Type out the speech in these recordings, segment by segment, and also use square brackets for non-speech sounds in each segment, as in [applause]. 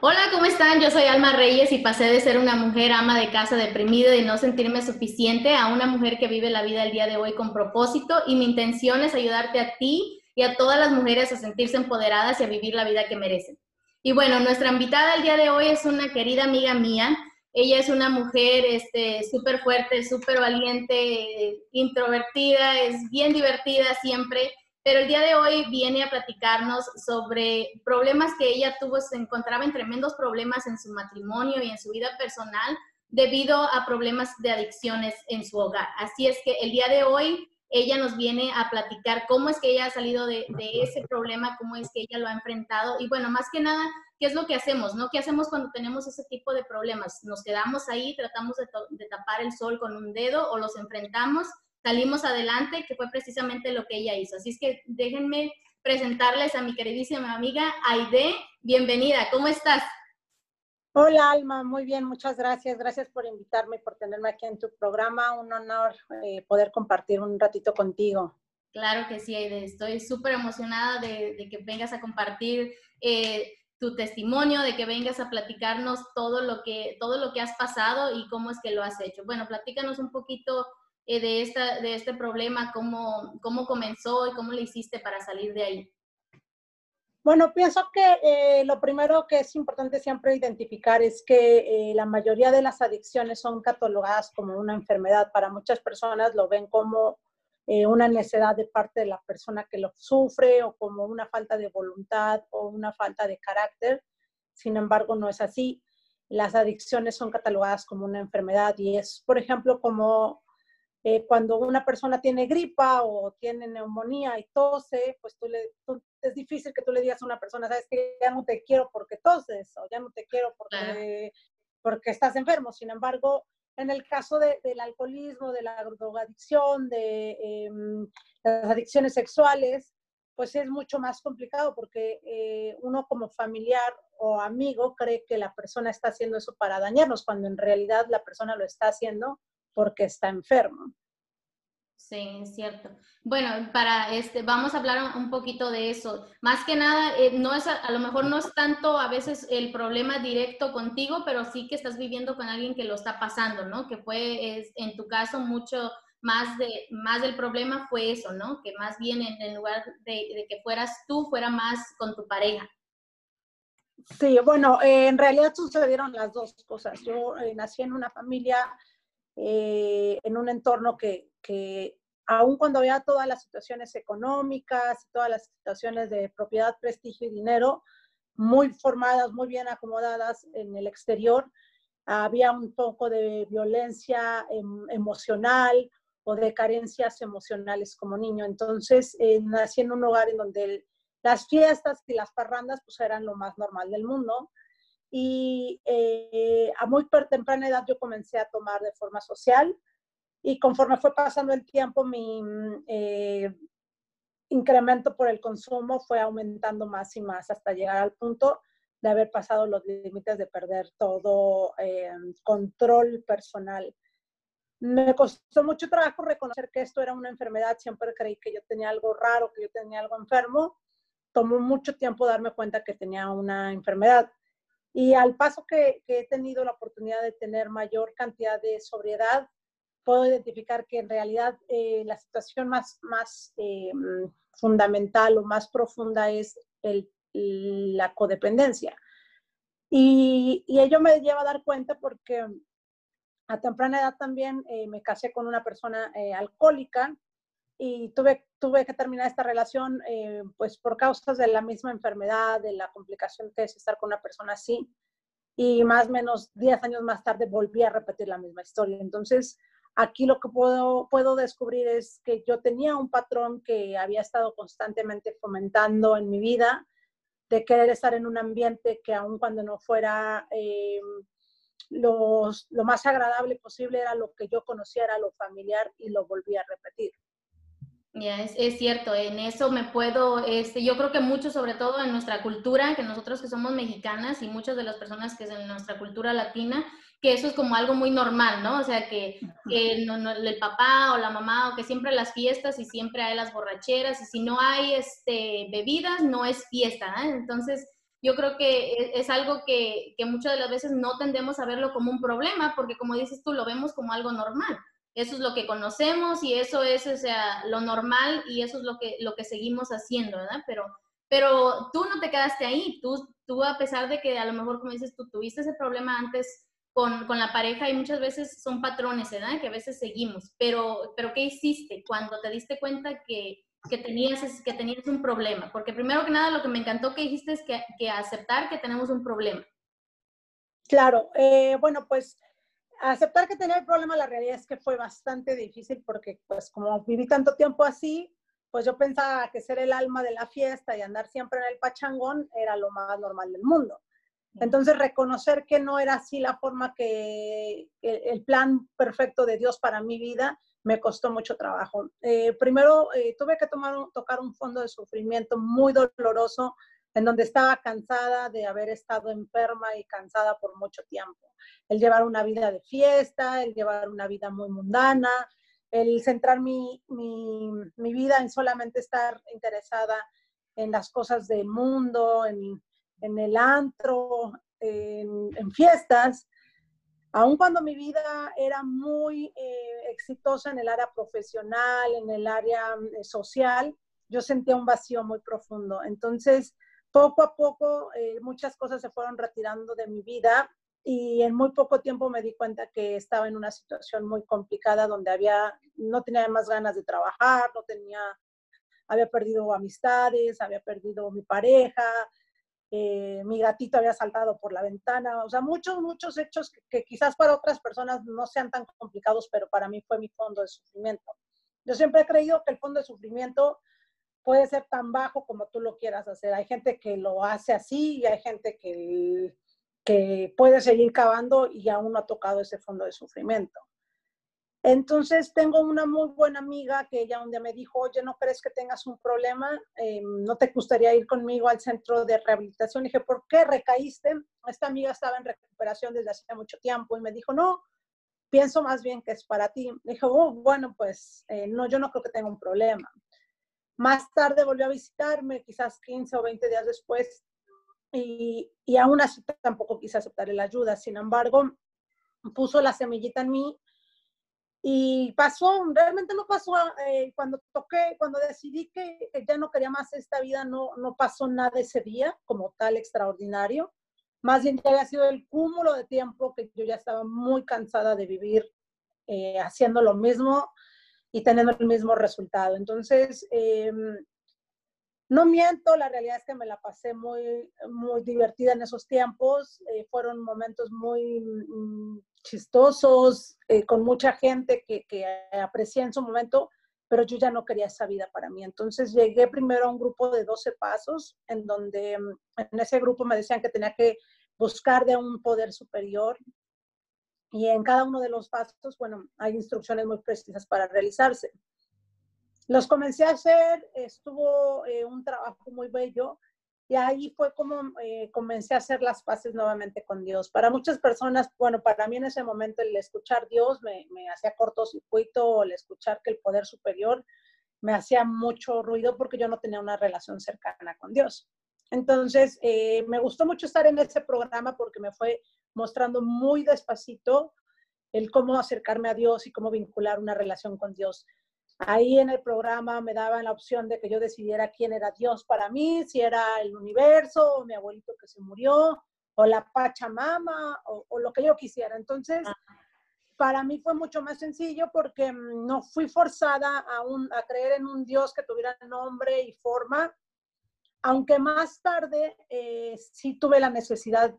Hola, ¿cómo están? Yo soy Alma Reyes y pasé de ser una mujer ama de casa deprimida y no sentirme suficiente a una mujer que vive la vida el día de hoy con propósito y mi intención es ayudarte a ti y a todas las mujeres a sentirse empoderadas y a vivir la vida que merecen. Y bueno, nuestra invitada el día de hoy es una querida amiga mía. Ella es una mujer súper este, fuerte, súper valiente, introvertida, es bien divertida siempre pero el día de hoy viene a platicarnos sobre problemas que ella tuvo, se encontraba en tremendos problemas en su matrimonio y en su vida personal debido a problemas de adicciones en su hogar. Así es que el día de hoy ella nos viene a platicar cómo es que ella ha salido de, ese problema, cómo es que ella lo ha enfrentado y bueno, más que nada, ¿qué es lo que hacemos? ¿no? ¿Qué hacemos cuando tenemos ese tipo de problemas? ¿Nos quedamos ahí, tratamos de, de tapar el sol con un dedo o los enfrentamos? Salimos adelante, que fue precisamente lo que ella hizo. Así es que déjenme presentarles a mi queridísima amiga Aide. Bienvenida, ¿cómo estás? Hola Alma, muy bien, muchas gracias. Gracias por invitarme, por tenerme aquí en tu programa. Un honor eh, poder compartir un ratito contigo. Claro que sí, Aide. Estoy súper emocionada de, que vengas a compartir eh, tu testimonio, de que vengas a platicarnos todo lo, que, todo lo que has pasado y cómo es que lo has hecho. Bueno, platícanos un poquito eh, de, esta, de este problema, cómo, cómo comenzó y cómo le hiciste para salir de ahí. Bueno, pienso que eh, lo primero que es importante siempre identificar es que eh, la mayoría de las adicciones son catalogadas como una enfermedad. Para muchas personas lo ven como una necesidad de parte de la persona que lo sufre o como una falta de voluntad o una falta de carácter. Sin embargo, no es así. Las adicciones son catalogadas como una enfermedad y es, por ejemplo, como eh, cuando una persona tiene gripa o tiene neumonía y tose, pues tú le, es difícil que tú le digas a una persona, sabes que ya no te quiero porque toses o ya no te quiero porque, porque estás enfermo. Sin embargo, en el caso del alcoholismo, de la drogadicción, de em, las adicciones sexuales, pues es mucho más complicado porque eh, uno como familiar o amigo cree que la persona está haciendo eso para dañarnos, cuando en realidad la persona lo está haciendo porque está enfermo. Sí, es cierto. Bueno, para este, vamos a hablar un poquito de eso. Más que nada, eh, no es a, lo mejor no es tanto a veces el problema directo contigo, pero sí que estás viviendo con alguien que lo está pasando, ¿no? Que fue, es, en tu caso, mucho más de más del problema fue eso, ¿no? Que más bien en, lugar de, que fueras tú, fuera más con tu pareja. Sí, bueno, eh, en realidad sucedieron las dos cosas. Yo eh, nací en una familia eh, en un entorno que, que aun cuando había todas las situaciones económicas, todas las situaciones de propiedad, prestigio y dinero, muy formadas, muy bien acomodadas en el exterior, había un poco de violencia em, emocional o de carencias emocionales como niño. Entonces, eh, nací en un hogar en donde las fiestas y las parrandas pues eran lo más normal del mundo y eh, a muy temprana edad yo comencé a tomar de forma social y conforme fue pasando el tiempo mi mm, eh, incremento por el consumo fue aumentando más y más hasta llegar al punto de haber pasado los límites de perder todo eh, control personal. Me costó mucho trabajo reconocer que esto era una enfermedad, siempre creí que yo tenía algo raro, que yo tenía algo enfermo. Tomó mucho tiempo darme cuenta que tenía una enfermedad. Y al paso que, he tenido la oportunidad de tener mayor cantidad de sobriedad, puedo identificar que en realidad eh, la situación más, eh, fundamental o más profunda es la codependencia. Y, y, ello me lleva a dar cuenta porque a temprana edad también eh, me casé con una persona alcohólica y tuve, tuve que terminar esta relación eh, pues por causas de la misma enfermedad, de la complicación que es estar con una persona así. Y más o menos 10 años más tarde volví a repetir la misma historia. Entonces, Aquí lo que puedo, puedo descubrir es que yo tenía un patrón que había estado constantemente fomentando en mi vida, de querer estar en un ambiente que aun cuando no fuera eh, lo más agradable posible, era lo que yo conocía, era lo familiar y lo volví a repetir. Ya, es, es, cierto, en eso me puedo, este, yo creo que mucho, sobre todo en nuestra cultura, que nosotros que somos mexicanas y muchas de las personas que es en nuestra cultura latina, que eso es como algo muy normal, ¿no? O sea, que, que no, el papá o la mamá, o que siempre las fiestas y siempre hay las borracheras, y si no hay este, bebidas, no es fiesta, ¿no? Entonces, yo creo que es, es algo que, que muchas de las veces no tendemos a verlo como un problema, porque como dices tú, lo vemos como algo normal eso es lo que conocemos y eso es, o sea, lo normal y eso es lo que, lo que seguimos haciendo, ¿verdad? Pero, pero tú no te quedaste ahí, tú, tú a pesar de que a lo mejor, como dices, tú tuviste ese problema antes con, con la pareja y muchas veces son patrones, ¿verdad? Que a veces seguimos, pero, pero ¿qué hiciste cuando te diste cuenta que, que tenías, que tenías un problema? Porque primero que nada lo que me encantó que dijiste es que, que aceptar que tenemos un problema. Claro, eh, bueno, pues aceptar que tenía el problema, la realidad es que fue bastante difícil porque pues como viví tanto tiempo así, pues yo pensaba que ser el alma de la fiesta y andar siempre en el pachangón era lo más normal del mundo. Entonces, reconocer que no era así la forma que el plan perfecto de Dios para mi vida me costó mucho trabajo. Eh, primero, eh, tuve que tomar, tocar un fondo de sufrimiento muy doloroso en donde estaba cansada de haber estado enferma y cansada por mucho tiempo. El llevar una vida de fiesta, el llevar una vida muy mundana, el centrar mi, vida en solamente estar interesada en las cosas del mundo, en, el antro, en, fiestas, aun cuando mi vida era muy eh, exitosa en el área profesional, en el área eh, social, yo sentía un vacío muy profundo. Entonces, poco a poco eh, muchas cosas se fueron retirando de mi vida y en muy poco tiempo me di cuenta que estaba en una situación muy complicada donde había, no tenía más ganas de trabajar, no tenía, había perdido amistades, había perdido mi pareja, eh, mi gatito había saltado por la ventana, o sea, muchos, muchos hechos que, que, quizás para otras personas no sean tan complicados, pero para mí fue mi fondo de sufrimiento. Yo siempre he creído que el fondo de sufrimiento puede ser tan bajo como tú lo quieras hacer. Hay gente que lo hace así y hay gente que, que puede seguir cavando y aún no ha tocado ese fondo de sufrimiento. Entonces tengo una muy buena amiga que ella un día me dijo, oye, ¿no crees que tengas un problema? Eh, ¿No te gustaría ir conmigo al centro de rehabilitación? Y dije, ¿por qué recaíste? Esta amiga estaba en recuperación desde hace mucho tiempo y me dijo, no, pienso más bien que es para ti. Dije, oh, bueno, pues eh, no, yo no creo que tenga un problema. Más tarde volvió a visitarme, quizás 15 o 20 días después, y, y aún así tampoco quise aceptar la ayuda. Sin embargo, puso la semillita en mí y pasó, realmente no pasó, eh, cuando toqué, cuando decidí que, ya no quería más esta vida, no, no pasó nada ese día como tal extraordinario. Más bien ya había sido el cúmulo de tiempo que yo ya estaba muy cansada de vivir eh, haciendo lo mismo, y teniendo el mismo resultado. Entonces, em, no miento, la realidad es que me la pasé muy, muy divertida en esos tiempos. Eh, fueron momentos muy mm, chistosos, eh, con mucha gente que, que aprecié en su momento, pero yo ya no quería esa vida para mí. Entonces llegué primero a un grupo de 12 pasos, en donde mm, en ese grupo me decían que tenía que buscar de un poder superior, y en cada uno de los pasos, bueno, hay instrucciones muy precisas para realizarse. Los comencé a hacer, estuvo eh, un trabajo muy bello y ahí fue como eh, comencé a hacer las paces nuevamente con Dios. Para muchas personas, bueno, para mí en ese momento el escuchar Dios me, me hacía cortocircuito, el escuchar que el poder superior me hacía mucho ruido porque yo no tenía una relación cercana con Dios. Entonces, eh, me gustó mucho estar en ese programa porque me fue mostrando muy despacito el cómo acercarme a Dios y cómo vincular una relación con Dios. Ahí en el programa me daban la opción de que yo decidiera quién era Dios para mí, si era el universo, o mi abuelito que se murió, o la Pachamama, o, o lo que yo quisiera. Entonces, para mí fue mucho más sencillo porque mm, no fui forzada a, un, a creer en un Dios que tuviera nombre y forma, aunque más tarde eh, sí tuve la necesidad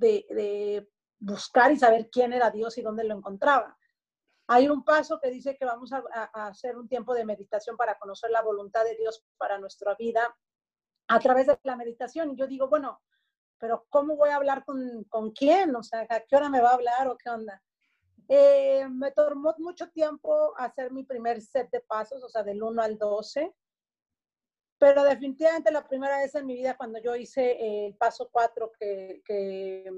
de, buscar y saber quién era Dios y dónde lo encontraba. Hay un paso que dice que vamos a, hacer un tiempo de meditación para conocer la voluntad de Dios para nuestra vida a través de la meditación. Y yo digo, bueno, pero ¿cómo voy a hablar con, con quién? O sea, ¿a qué hora me va a hablar o qué onda? Eh, me tomó mucho tiempo hacer mi primer set de pasos, o sea, del 1 al 12. Pero definitivamente la primera vez en mi vida cuando yo hice el paso 4, que, que,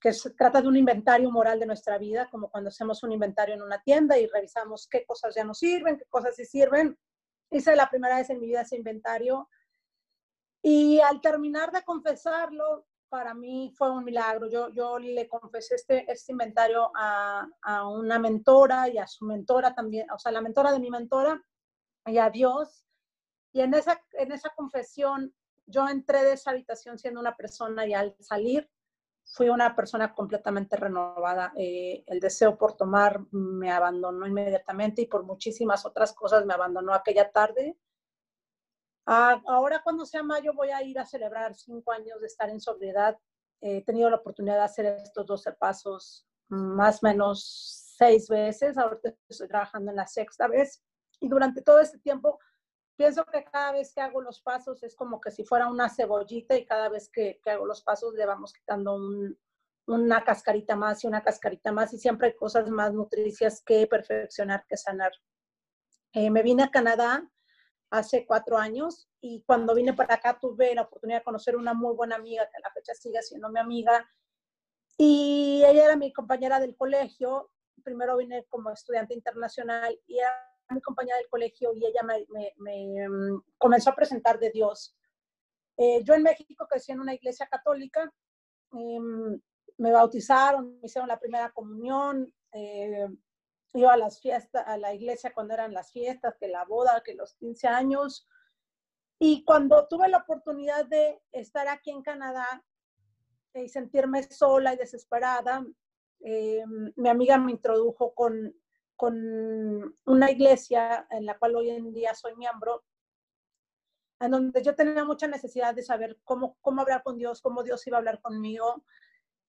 que, se trata de un inventario moral de nuestra vida, como cuando hacemos un inventario en una tienda y revisamos qué cosas ya no sirven, qué cosas sí sirven. Hice la primera vez en mi vida ese inventario. Y al terminar de confesarlo, para mí fue un milagro. Yo, yo le confesé este, este inventario a, a una mentora y a su mentora también, o sea, la mentora de mi mentora y a Dios y en esa, en esa confesión, yo entré de esa habitación siendo una persona y al salir fui una persona completamente renovada. Eh, el deseo por tomar me abandonó inmediatamente y por muchísimas otras cosas me abandonó aquella tarde. Ah, ahora cuando sea mayo voy a ir a celebrar cinco años de estar en sobriedad. he tenido la oportunidad de hacer estos 12 pasos más o menos seis veces. Ahorita estoy trabajando en la sexta vez. Y durante todo este tiempo pienso que cada vez que hago los pasos es como que si fuera una cebollita y cada vez que, que hago los pasos le vamos quitando un, una cascarita más y una cascarita más y siempre hay cosas más nutricias que perfeccionar, que sanar. Eh, me vine a Canadá hace cuatro años y cuando vine para acá tuve la oportunidad de conocer una muy buena amiga que a la fecha sigue siendo mi amiga y ella era mi compañera del colegio. Primero vine como estudiante internacional y mi compañera del colegio y ella me, mm, comenzó a presentar de Dios. Eh, yo en México crecí en una iglesia católica, em, me bautizaron, me hicieron la primera comunión, eh, iba a las fiestas, a la iglesia cuando eran las fiestas, que la boda, que los 15 años. Y cuando tuve la oportunidad de estar aquí en Canadá y sentirme sola y desesperada, em, mi amiga me introdujo con con una iglesia en la cual hoy en día soy miembro, en donde yo tenía mucha necesidad de saber cómo, cómo hablar con Dios, cómo Dios iba a hablar conmigo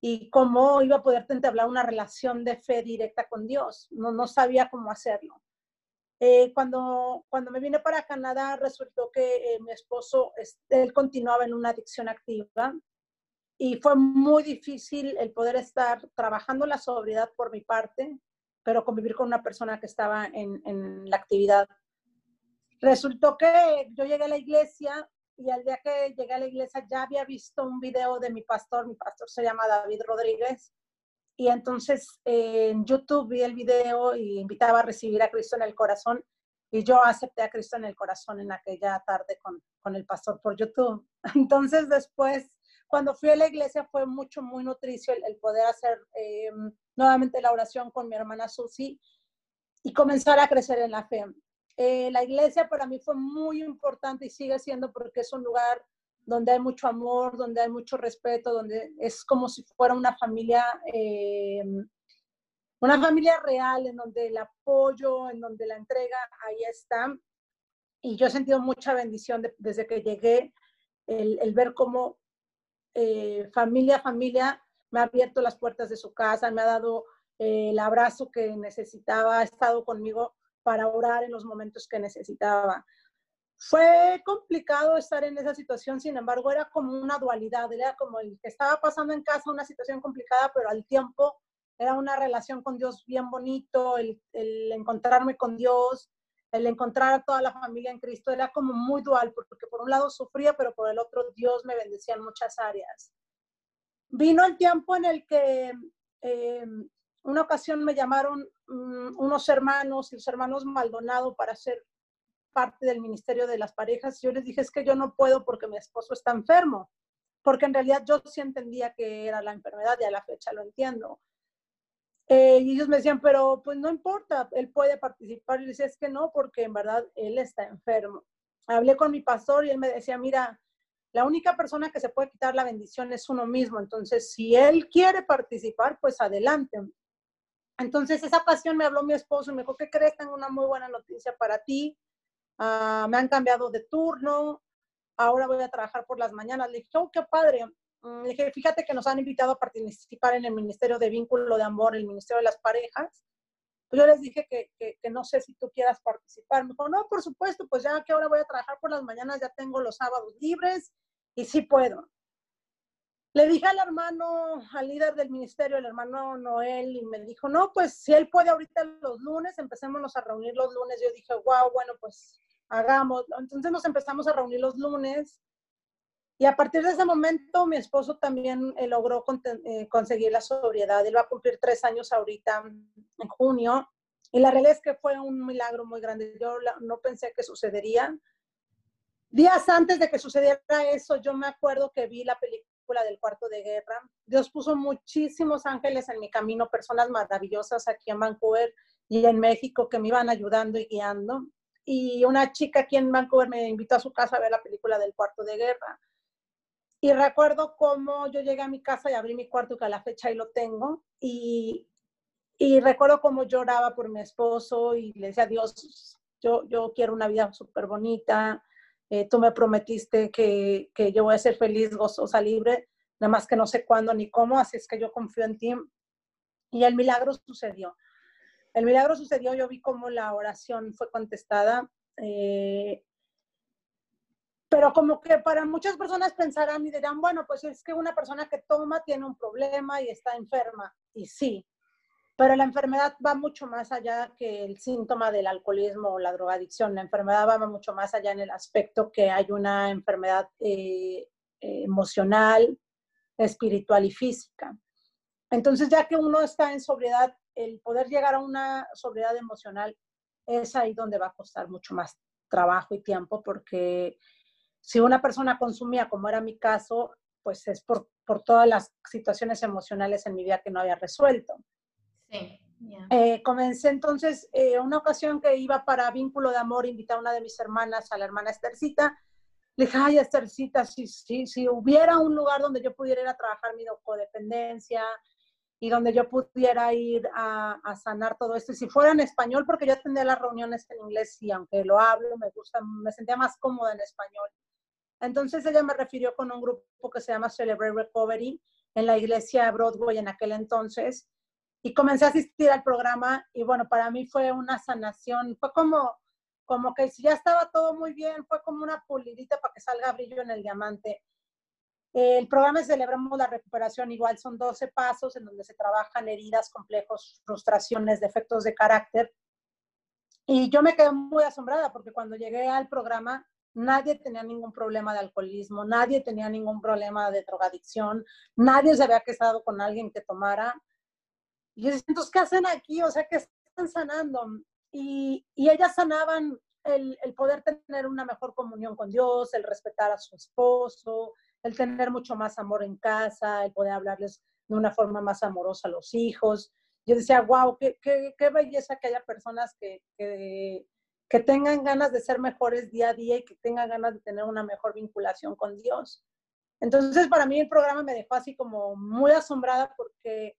y cómo iba a poder entablar una relación de fe directa con Dios. No, no sabía cómo hacerlo. Eh, cuando, cuando me vine para Canadá, resultó que eh, mi esposo, él continuaba en una adicción activa y fue muy difícil el poder estar trabajando la sobriedad por mi parte, pero convivir con una persona que estaba en, en la actividad. Resultó que yo llegué a la iglesia y al día que llegué a la iglesia ya había visto un video de mi pastor, mi pastor se llama David Rodríguez, y entonces en YouTube vi el video y invitaba a recibir a Cristo en el corazón y yo acepté a Cristo en el corazón en aquella tarde con, con el pastor por YouTube. [laughs] Entonces después, cuando fui a la iglesia fue mucho, muy nutricio el, poder hacer eh, nuevamente la oración con mi hermana Susi y comenzar a crecer en la fe. Eh, la iglesia para mí fue muy importante y sigue siendo porque es un lugar donde hay mucho amor, donde hay mucho respeto, donde es como si fuera una familia, eh, una familia real, en donde el apoyo, en donde la entrega, ahí está. Y yo he sentido mucha bendición desde que llegué, el, ver cómo eh, familia, familia me ha abierto las puertas de su casa, me ha dado eh, el abrazo que necesitaba, ha estado conmigo para orar en los momentos que necesitaba. Fue complicado estar en esa situación, sin embargo, era como una dualidad, era como el que estaba pasando en casa una situación complicada, pero al tiempo era una relación con Dios bien bonito, el, el encontrarme con Dios, el encontrar a toda la familia en Cristo, era como muy dual, porque por un lado sufría, pero por el otro Dios me bendecía en muchas áreas. Vino el tiempo en el que eh, una ocasión me llamaron mm, unos hermanos, los hermanos Maldonado, para ser parte del Ministerio de las Parejas. Yo les dije, es que yo no puedo porque mi esposo está enfermo, porque en realidad yo sí entendía que era la enfermedad y a la fecha lo entiendo. Eh, y ellos me decían, pero pues no importa, él puede participar. Y yo decía, es que no, porque en verdad él está enfermo. Hablé con mi pastor y él me decía, mira, la única persona que se puede quitar la bendición es uno mismo. Entonces, si él quiere participar, pues adelante. Entonces, esa ocasión me habló mi esposo y me dijo, ¿qué crees? Tengo una muy buena noticia para ti. Ah, me han cambiado de turno. Ahora voy a trabajar por las mañanas. Le dije, oh, qué padre. Mm, le dije, fíjate que nos han invitado a participar en el Ministerio de Vínculo de Amor, el Ministerio de las Parejas pues yo les dije que, que, no sé si tú quieras participar. Me dijo, no, por supuesto, pues ya que ahora voy a trabajar por las mañanas, ya tengo los sábados libres y sí puedo. Le dije al hermano, al líder del ministerio, el hermano Noel, y me dijo, no, pues si él puede ahorita los lunes, empecémonos a reunir los lunes. Yo dije, wow, bueno, pues hagamos. Entonces nos empezamos a reunir los lunes. Y a partir de ese momento, mi esposo también eh, logró eh, conseguir la sobriedad. Él va a cumplir tres años ahorita, en junio. Y la realidad es que fue un milagro muy grande. Yo no pensé que sucedería. Días antes de que sucediera eso, yo me acuerdo que vi la película del cuarto de guerra. Dios puso muchísimos ángeles en mi camino, personas maravillosas aquí en Vancouver y en México que me iban ayudando y guiando. Y una chica aquí en Vancouver me invitó a su casa a ver la película del cuarto de guerra. Y recuerdo cómo yo llegué a mi casa y abrí mi cuarto, que a la fecha ahí lo tengo. Y, y recuerdo cómo lloraba por mi esposo y le decía, Dios, yo, yo quiero una vida súper bonita, eh, tú me prometiste que, que, yo voy a ser feliz, gozosa, libre, nada más que no sé cuándo ni cómo, así es que yo confío en ti. Y el milagro sucedió. El milagro sucedió, yo vi cómo la oración fue contestada. Eh, pero como que para muchas personas pensarán y dirán, bueno, pues es que una persona que toma tiene un problema y está enferma. Y sí, pero la enfermedad va mucho más allá que el síntoma del alcoholismo o la drogadicción. La enfermedad va mucho más allá en el aspecto que hay una enfermedad eh, emocional, espiritual y física. Entonces, ya que uno está en sobriedad, el poder llegar a una sobriedad emocional es ahí donde va a costar mucho más trabajo y tiempo, porque si una persona consumía, como era mi caso, pues es por, por todas las situaciones emocionales en mi vida que no había resuelto. Eh, comencé entonces, eh, una ocasión que iba para vínculo de amor, invité a una de mis hermanas, a la hermana Estercita. Le dije, ay, Estercita, si, si, si hubiera un lugar donde yo pudiera ir a trabajar mi codependencia y donde yo pudiera ir a, a, sanar todo esto, y si fuera en español, porque yo atendía las reuniones en inglés y aunque lo hablo, me gusta, me sentía más cómoda en español. Entonces ella me refirió con un grupo que se llama Celebrate Recovery en la iglesia Broadway en aquel entonces y comencé a asistir al programa y bueno, para mí fue una sanación, fue como, como que si ya estaba todo muy bien, fue como una pulidita para que salga brillo en el diamante. El programa es Celebramos la Recuperación, igual son 12 pasos en donde se trabajan heridas, complejos, frustraciones, defectos de carácter. Y yo me quedé muy asombrada porque cuando llegué al programa nadie tenía ningún problema de alcoholismo, nadie tenía ningún problema de drogadicción, nadie se había casado con alguien que tomara. Y entonces, ¿qué hacen aquí? O sea, ¿qué están sanando? Y, y ellas sanaban el, el, poder tener una mejor comunión con Dios, el respetar a su esposo, el tener mucho más amor en casa, el poder hablarles de una forma más amorosa a los hijos. Yo decía, wow, qué, qué, qué belleza que haya personas que, que, tengan ganas de ser mejores día a día y que tengan ganas de tener una mejor vinculación con Dios. Entonces, para mí el programa me dejó así como muy asombrada porque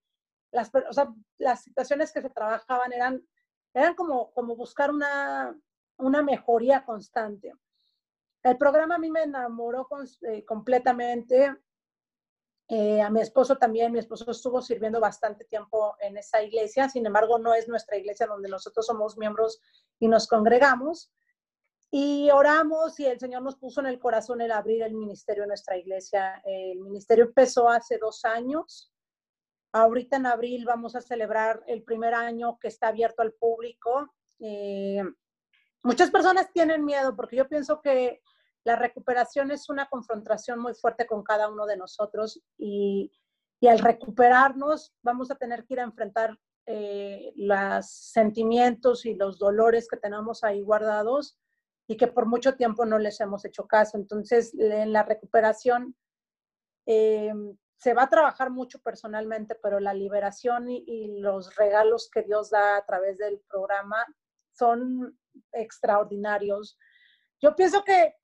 las, o sea, las situaciones que se trabajaban eran, eran como, como buscar una, una mejoría constante. El programa a mí me enamoró eh, completamente. Eh, a mi esposo también, mi esposo estuvo sirviendo bastante tiempo en esa iglesia, sin embargo no es nuestra iglesia donde nosotros somos miembros y nos congregamos. Y oramos y el Señor nos puso en el corazón el abrir el ministerio de nuestra iglesia. El ministerio empezó hace dos años Ahorita en abril vamos a celebrar el primer año que está abierto al público. Eh, muchas personas tienen miedo porque yo pienso que la recuperación es una confrontación muy fuerte con cada uno de nosotros y, y al recuperarnos vamos a tener que ir a enfrentar eh, los sentimientos y los dolores que tenemos ahí guardados y que por mucho tiempo no les hemos hecho caso. Entonces, en la recuperación eh, se va a trabajar mucho personalmente, pero la liberación y, los regalos que Dios da a través del programa son extraordinarios. Yo pienso que,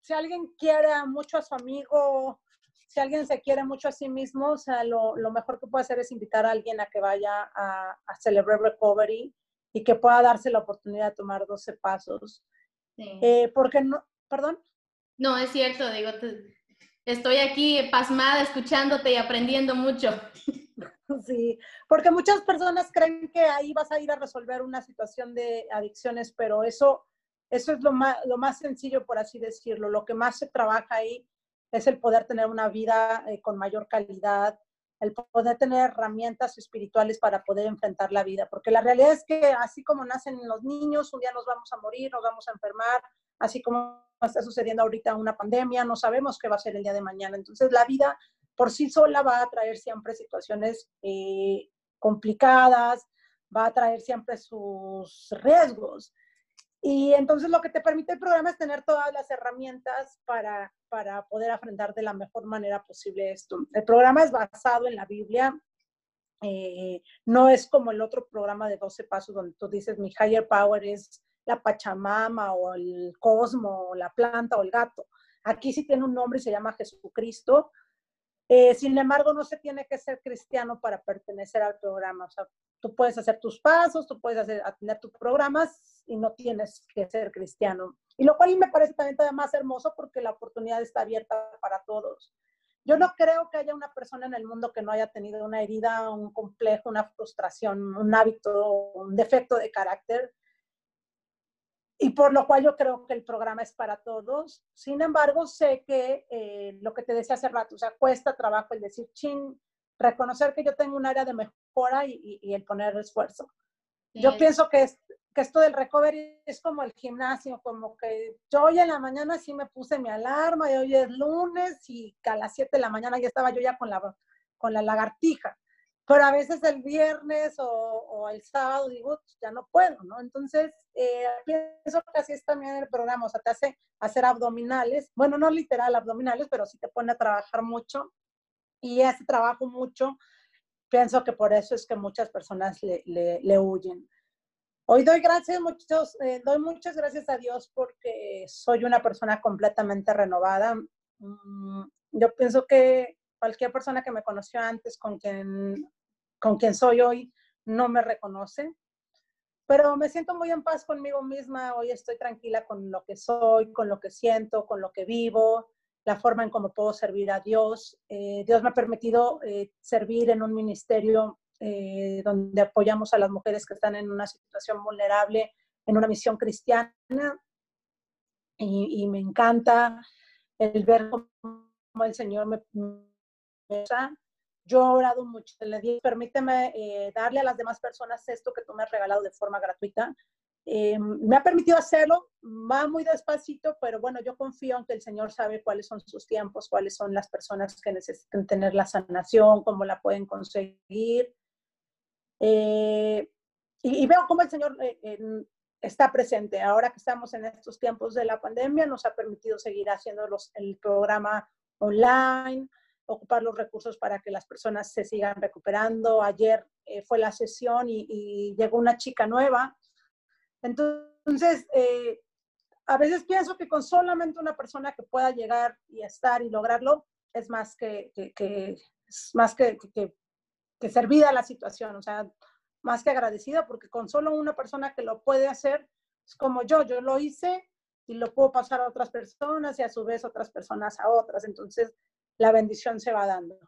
si alguien quiere mucho a su amigo, si alguien se quiere mucho a sí mismo, o sea, lo, mejor que puede hacer es invitar a alguien a que vaya a, a Celebrate Recovery y que pueda darse la oportunidad de tomar 12 pasos. Eh, porque no, perdón. No, es cierto, digo, Estoy aquí pasmada escuchándote y aprendiendo mucho. [laughs] Sí, porque muchas personas creen que ahí vas a ir a resolver una situación de adicciones, pero eso, eso es lo más, lo más sencillo, por así decirlo. Lo que más se trabaja ahí es el poder tener una vida eh, con mayor calidad, el poder tener herramientas espirituales para poder enfrentar la vida, porque la realidad es que así como nacen los niños, un día nos vamos a morir, nos vamos a enfermar, así como está sucediendo ahorita una pandemia, no sabemos qué va a ser el día de mañana. Entonces la vida por sí sola va a traer siempre situaciones eh, complicadas, va a traer siempre sus riesgos. Y entonces lo que te permite el programa es tener todas las herramientas para, para poder afrontar de la mejor manera posible esto. El programa es basado en la Biblia, eh, no es como el otro programa de 12 pasos donde tú dices mi higher power es la Pachamama o el cosmo o la planta o el gato. Aquí sí tiene un nombre y se llama Jesucristo. Eh, sin embargo, no se tiene que ser cristiano para pertenecer al programa. O sea, tú puedes hacer tus pasos, tú puedes hacer, tener tus programas y no tienes que ser cristiano. Y lo cual me parece también todavía más hermoso porque la oportunidad está abierta para todos. Yo no creo que haya una persona en el mundo que no haya tenido una herida, un complejo, una frustración, un hábito, un defecto de carácter. Y por lo cual yo creo que el programa es para todos. Sin embargo, sé que eh, lo que te decía hace rato, o sea, cuesta trabajo el decir, chin, reconocer que yo tengo un área de mejora y, y, el poner esfuerzo. Yo pienso que, es, que esto del recovery es como el gimnasio, como que yo hoy en la mañana sí me puse mi alarma y hoy es lunes y a las 7 de la mañana ya estaba yo ya con la, con la lagartija. Pero a veces el viernes o, el sábado digo, ya no puedo, ¿no? Entonces, eh, pienso que así es también el programa, o sea, te hace hacer abdominales, bueno, no literal abdominales, pero sí te pone a trabajar mucho y ese trabajo mucho, pienso que por eso es que muchas personas le, le, huyen. Hoy doy gracias, muchos, eh, doy muchas gracias a Dios porque soy una persona completamente renovada. Mm, yo pienso que cualquier persona que me conoció antes, con quien, con quien soy hoy, no me reconoce. Pero me siento muy en paz conmigo misma. Hoy estoy tranquila con lo que soy, con lo que siento, con lo que vivo la forma en cómo puedo servir a Dios. Eh, Dios me ha permitido eh, servir en un ministerio eh, donde apoyamos a las mujeres que están en una situación vulnerable, en una misión cristiana. Y, me encanta el ver cómo el Señor me, usa. Yo he orado mucho. Le dije, permíteme darle a las demás personas esto que tú me has regalado de forma gratuita. Eh, me ha permitido hacerlo, va muy despacito, pero bueno, yo confío en que el Señor sabe cuáles son sus tiempos, cuáles son las personas que necesitan tener la sanación, cómo la pueden conseguir. Eh, y, veo cómo el Señor eh, está presente. Ahora que estamos en estos tiempos de la pandemia, nos ha permitido seguir haciendo los, el programa online, ocupar los recursos para que las personas se sigan recuperando. Ayer fue la sesión y, llegó una chica nueva. Entonces, eh, a veces pienso que con solamente una persona que pueda llegar y estar y lograrlo, es más que, que, es más que, que, que servida la situación, o sea, más que agradecida, porque con solo una persona que lo puede hacer, es como yo, yo lo hice y lo puedo pasar a otras personas y a su vez otras personas a otras, entonces la bendición se va dando.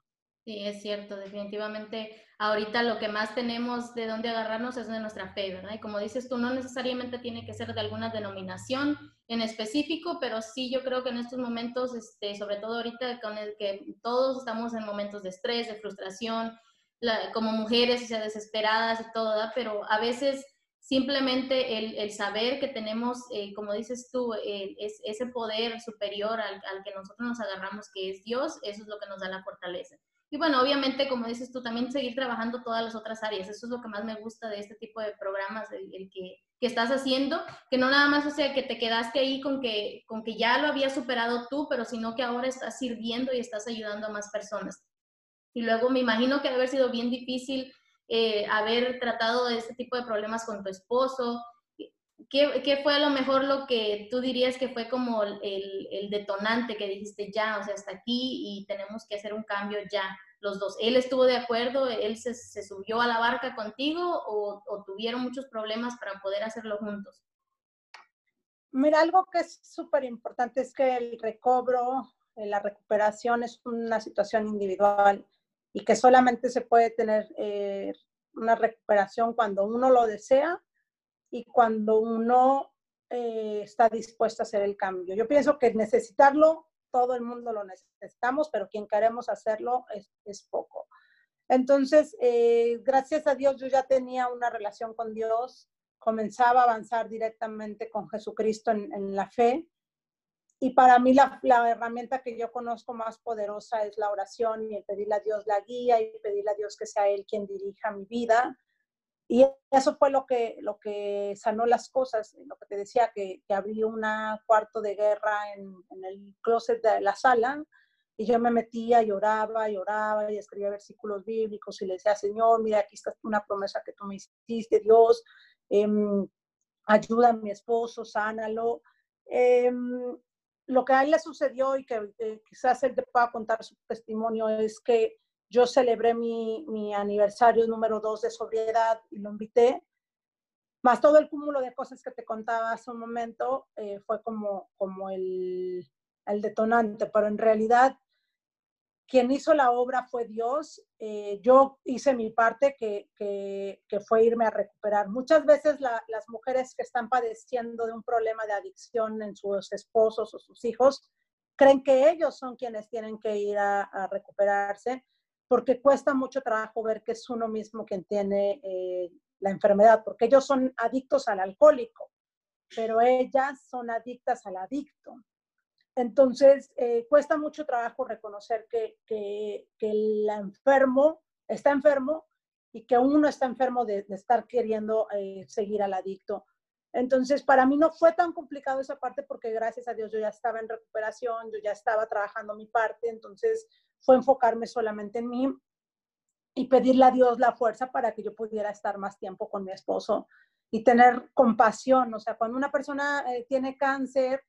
Sí, es cierto, definitivamente ahorita lo que más tenemos de dónde agarrarnos es de nuestra fe, ¿verdad? Y como dices tú, no necesariamente tiene que ser de alguna denominación en específico, pero sí yo creo que en estos momentos, este, sobre todo ahorita con el que todos estamos en momentos de estrés, de frustración, como mujeres, o sea, desesperadas y todo, ¿verdad? Pero a veces simplemente el, saber que tenemos, eh, como dices tú, es, ese poder superior al, al que nosotros nos agarramos, que es Dios, eso es lo que nos da la fortaleza. Y bueno, obviamente, como dices tú, también seguir trabajando todas las otras áreas. Eso es lo que más me gusta de este tipo de programas, el, que, que, estás haciendo, que no nada más, o sea, que te quedaste ahí con que, con que ya lo habías superado tú, pero sino que ahora estás sirviendo y estás ayudando a más personas. Y luego me imagino que debe haber sido bien difícil eh, haber tratado de este tipo de problemas con tu esposo. ¿Qué, ¿Qué, fue a lo mejor lo que tú dirías que fue como el, el, detonante que dijiste ya, o sea, hasta aquí y tenemos que hacer un cambio ya, los dos? ¿Él estuvo de acuerdo? ¿Él se, se subió a la barca contigo o, o, tuvieron muchos problemas para poder hacerlo juntos? Mira, algo que es súper importante es que el recobro, eh, la recuperación es una situación individual. Y que solamente se puede tener eh, una recuperación cuando uno lo desea y cuando uno eh, está dispuesto a hacer el cambio. Yo pienso que necesitarlo, todo el mundo lo necesitamos, pero quien queremos hacerlo es, es poco. Entonces, eh, gracias a Dios, yo ya tenía una relación con Dios, comenzaba a avanzar directamente con Jesucristo en, en la fe. Y para mí la, herramienta que yo conozco más poderosa es la oración y el pedirle a Dios la guía y pedirle a Dios que sea Él quien dirija mi vida. Y eso fue lo que, lo que sanó las cosas, lo que te decía, que, que abrí un cuarto de guerra en, en, el closet de la sala y yo me metía y oraba y escribía versículos bíblicos y le decía, Señor, mira, aquí está una promesa que tú me hiciste, Dios, eh, ayuda a mi esposo, sánalo. Eh, lo que a él le sucedió y que eh, quizás él te pueda contar su testimonio es que yo celebré mi, mi aniversario número dos de sobriedad y lo invité, más todo el cúmulo de cosas que te contaba hace un momento eh, fue como, como el, el, detonante, pero en realidad quien hizo la obra fue Dios. Eh, yo hice mi parte, que, fue irme a recuperar. Muchas veces la, las mujeres que están padeciendo de un problema de adicción en sus esposos o sus hijos creen que ellos son quienes tienen que ir a, a recuperarse porque cuesta mucho trabajo ver que es uno mismo quien tiene eh, la enfermedad, porque ellos son adictos al alcohólico, pero ellas son adictas al adicto. Entonces, eh, cuesta mucho trabajo reconocer que, que, que, el enfermo está enfermo y que uno está enfermo de, estar queriendo eh, seguir al adicto. Entonces, para mí no fue tan complicado esa parte porque gracias a Dios yo ya estaba en recuperación, yo ya estaba trabajando mi parte, entonces fue enfocarme solamente en mí y pedirle a Dios la fuerza para que yo pudiera estar más tiempo con mi esposo y tener compasión. O sea, cuando una persona eh, tiene cáncer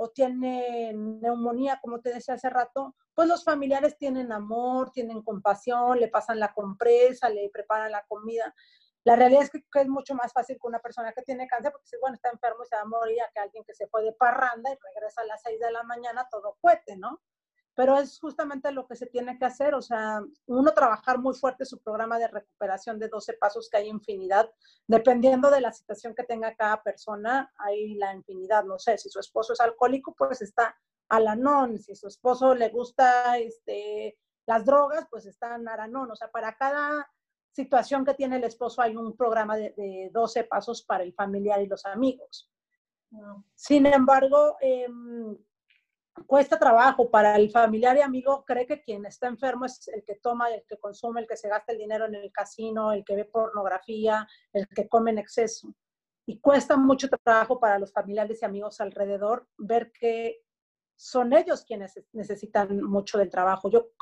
o tiene neumonía, como te decía hace rato, pues los familiares tienen amor, tienen compasión, le pasan la compresa, le preparan la comida. La realidad es que, que es mucho más fácil con una persona que tiene cáncer porque bueno, está enfermo y se va a morir que alguien que se fue de parranda y regresa a las 6 de la mañana todo cuete, ¿no? Pero es justamente lo que se tiene que hacer, o sea, uno trabajar muy fuerte su programa de recuperación de 12 pasos, que hay infinidad, dependiendo de la situación que tenga cada persona, hay la infinidad, no sé, si su esposo es alcohólico, pues está alanón, si su esposo le gusta este, las drogas, pues está naranón, o sea, para cada situación que tiene el esposo hay un programa de, de 12 pasos para el familiar y los amigos. Sin embargo, eh, cuesta trabajo para el familiar y amigo, cree que quien está enfermo es el que toma, el que consume, el que se gasta el dinero en el casino, el que ve pornografía, el que come en exceso. Y cuesta mucho trabajo para los familiares y amigos alrededor ver que son ellos quienes necesitan mucho del trabajo. Yo,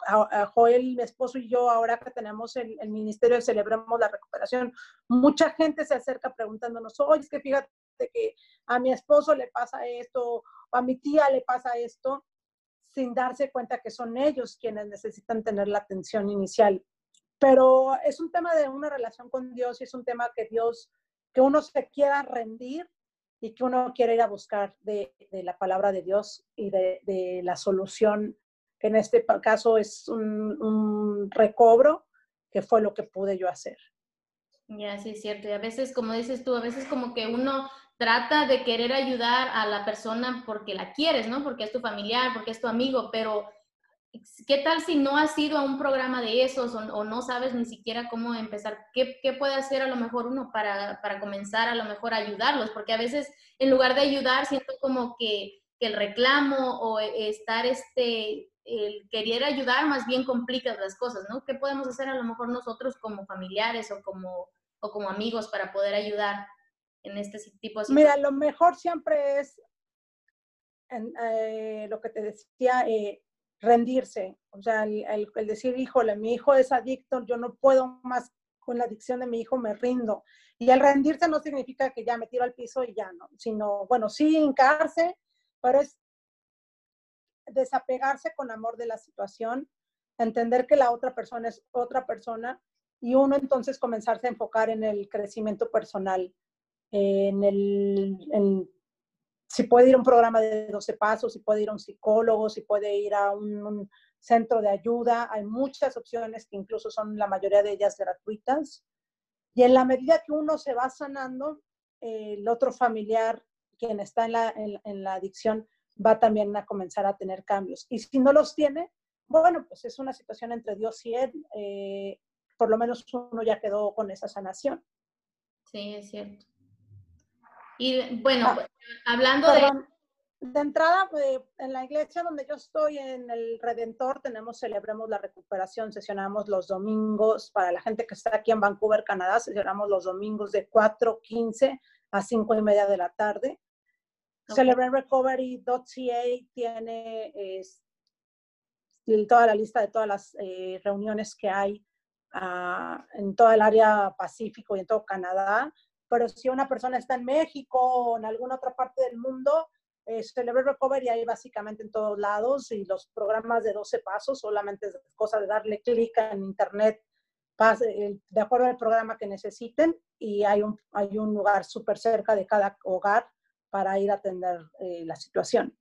Joel, mi esposo y yo, ahora que tenemos el, el ministerio, celebramos la recuperación, mucha gente se acerca preguntándonos, oye, es que fíjate que a mi esposo le pasa esto, a mi tía le pasa esto, sin darse cuenta que son ellos quienes necesitan tener la atención inicial. Pero es un tema de una relación con Dios y es un tema que Dios, que uno se quiera rendir y que uno quiere ir a buscar de, de la palabra de Dios y de, de, la solución, que en este caso es un, un recobro, que fue lo que pude yo hacer. Ya, sí, es cierto. Y a veces, como dices tú, a veces como que uno trata de querer ayudar a la persona porque la quieres, ¿no? Porque es tu familiar, porque es tu amigo, pero ¿qué tal si no has ido a un programa de esos o, no sabes ni siquiera cómo empezar? ¿Qué, ¿Qué, puede hacer a lo mejor uno para, para, comenzar a lo mejor ayudarlos? Porque a veces en lugar de ayudar siento como que, que el reclamo o estar este, el querer ayudar más bien complica las cosas, ¿no? ¿Qué podemos hacer a lo mejor nosotros como familiares o como, o como amigos para poder ayudar? En este tipo de Mira, lo mejor siempre es en, eh, lo que te decía, eh, rendirse. O sea, el, el, el, decir, híjole, mi hijo es adicto, yo no puedo más con la adicción de mi hijo, me rindo. Y el rendirse no significa que ya me tiro al piso y ya no, sino, bueno, sí hincarse, pero es desapegarse con amor de la situación, entender que la otra persona es otra persona y uno entonces comenzarse a enfocar en el crecimiento personal en, el, en si puede ir a un programa de 12 pasos, si puede ir a un psicólogo, si puede ir a un, centro de ayuda. Hay muchas opciones que incluso son la mayoría de ellas gratuitas. Y en la medida que uno se va sanando, el otro familiar, quien está en la, en, la adicción, va también a comenzar a tener cambios. Y si no los tiene, bueno, pues es una situación entre Dios y él. Eh, por lo menos uno ya quedó con esa sanación. Sí, es cierto. Y bueno, ah, hablando de... De entrada, eh, en la iglesia donde yo estoy, en el Redentor, tenemos, celebremos la recuperación, sesionamos los domingos, para la gente que está aquí en Vancouver, Canadá, sesionamos los domingos de 4.15 a 5 y media de la tarde. Okay. Recovery.ca tiene toda la lista de todas las eh, reuniones que hay ah, en toda el área Pacífico y en todo Canadá pero si una persona está en México o en alguna otra parte del mundo, eh, Celebrate Recovery hay básicamente en todos lados y los programas de 12 pasos solamente es cosa de darle clic en internet de acuerdo al programa que necesiten y hay un, hay un lugar súper cerca de cada hogar para ir a atender eh, la situación.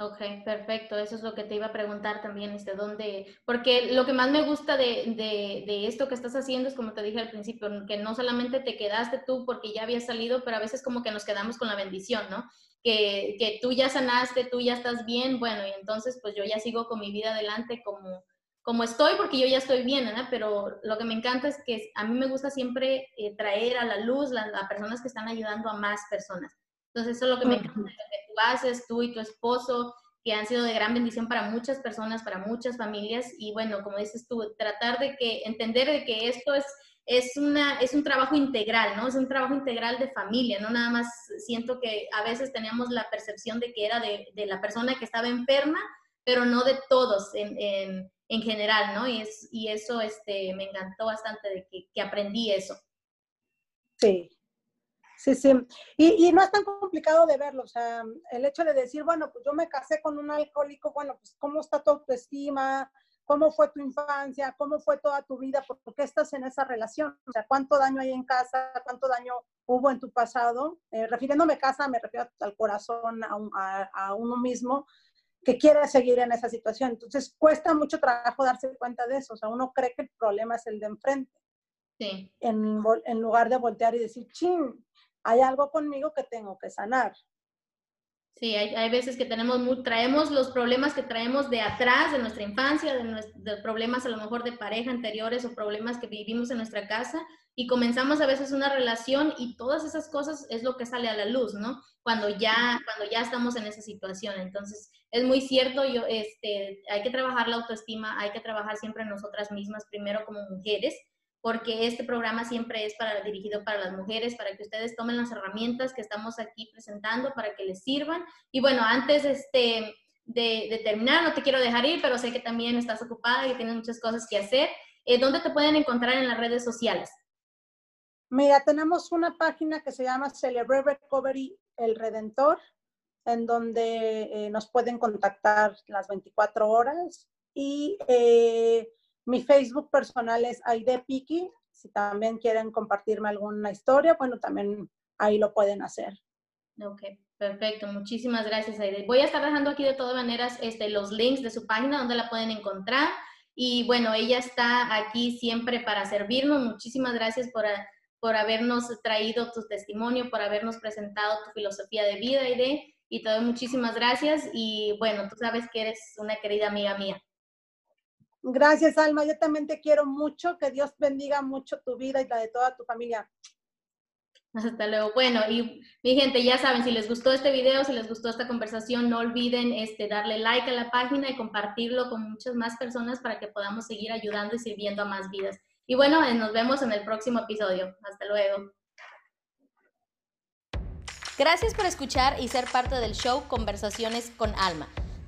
Ok, perfecto. Eso es lo que te iba a preguntar también, este, dónde, porque lo que más me gusta de, de, esto que estás haciendo es, como te dije al principio, que no solamente te quedaste tú porque ya habías salido, pero a veces como que nos quedamos con la bendición, ¿no? Que, que tú ya sanaste, tú ya estás bien, bueno, y entonces pues yo ya sigo con mi vida adelante como, como estoy, porque yo ya estoy bien, ¿no? Pero lo que me encanta es que a mí me gusta siempre eh, traer a la luz las personas que están ayudando a más personas. Entonces, eso es lo que me encanta, lo que tú haces, tú y tu esposo, que han sido de gran bendición para muchas personas, para muchas familias. Y bueno, como dices tú, tratar de que, entender de que esto es, es, una, es un trabajo integral, ¿no? Es un trabajo integral de familia, no nada más siento que a veces teníamos la percepción de que era de, de la persona que estaba enferma, pero no de todos en, en, en general, ¿no? Y, es, y eso este, me encantó bastante de que, que aprendí eso. Sí, Sí, sí. Y, y, no es tan complicado de verlo. O sea, el hecho de decir, bueno, pues yo me casé con un alcohólico, bueno, pues cómo está tu autoestima, cómo fue tu infancia, cómo fue toda tu vida, por qué estás en esa relación. O sea, cuánto daño hay en casa, cuánto daño hubo en tu pasado. Eh, refiriéndome a casa, me refiero al corazón, a, a, uno mismo que quiere seguir en esa situación. Entonces, cuesta mucho trabajo darse cuenta de eso. O sea, uno cree que el problema es el de enfrente. Sí. En, en lugar de voltear y decir, ching, hay algo conmigo que tengo que sanar. Sí, hay, hay veces que tenemos traemos los problemas que traemos de atrás, de nuestra infancia, de, problemas a lo mejor de pareja anteriores o problemas que vivimos en nuestra casa y comenzamos a veces una relación y todas esas cosas es lo que sale a la luz, ¿no? Cuando ya, cuando ya estamos en esa situación. Entonces, es muy cierto, yo, este, hay que trabajar la autoestima, hay que trabajar siempre en nosotras mismas, primero como mujeres, porque este programa siempre es para, dirigido para las mujeres, para que ustedes tomen las herramientas que estamos aquí presentando para que les sirvan. Y bueno, antes este, de, terminar, no te quiero dejar ir, pero sé que también estás ocupada y tienes muchas cosas que hacer. Eh, ¿Dónde te pueden encontrar en las redes sociales? Mira, tenemos una página que se llama Celebrate Recovery El Redentor, en donde eh, nos pueden contactar las 24 horas. Y eh, mi Facebook personal es Aide Piki. Si también quieren compartirme alguna historia, bueno, también ahí lo pueden hacer. Ok, perfecto. Muchísimas gracias, Aide. Voy a estar dejando aquí de todas maneras este, los links de su página donde la pueden encontrar. Y bueno, ella está aquí siempre para servirnos. Muchísimas gracias por, por habernos traído tu testimonio, por habernos presentado tu filosofía de vida, Aide. Y te doy muchísimas gracias. Y bueno, tú sabes que eres una querida amiga mía. Gracias, Alma. Yo también te quiero mucho. Que Dios bendiga mucho tu vida y la de toda tu familia. Hasta luego. Bueno, y mi gente, ya saben, si les gustó este video, si les gustó esta conversación, no olviden este, darle like a la página y compartirlo con muchas más personas para que podamos seguir ayudando y sirviendo a más vidas. Y bueno, eh, nos vemos en el próximo episodio. Hasta luego. Gracias por escuchar y ser parte del show Conversaciones con Alma.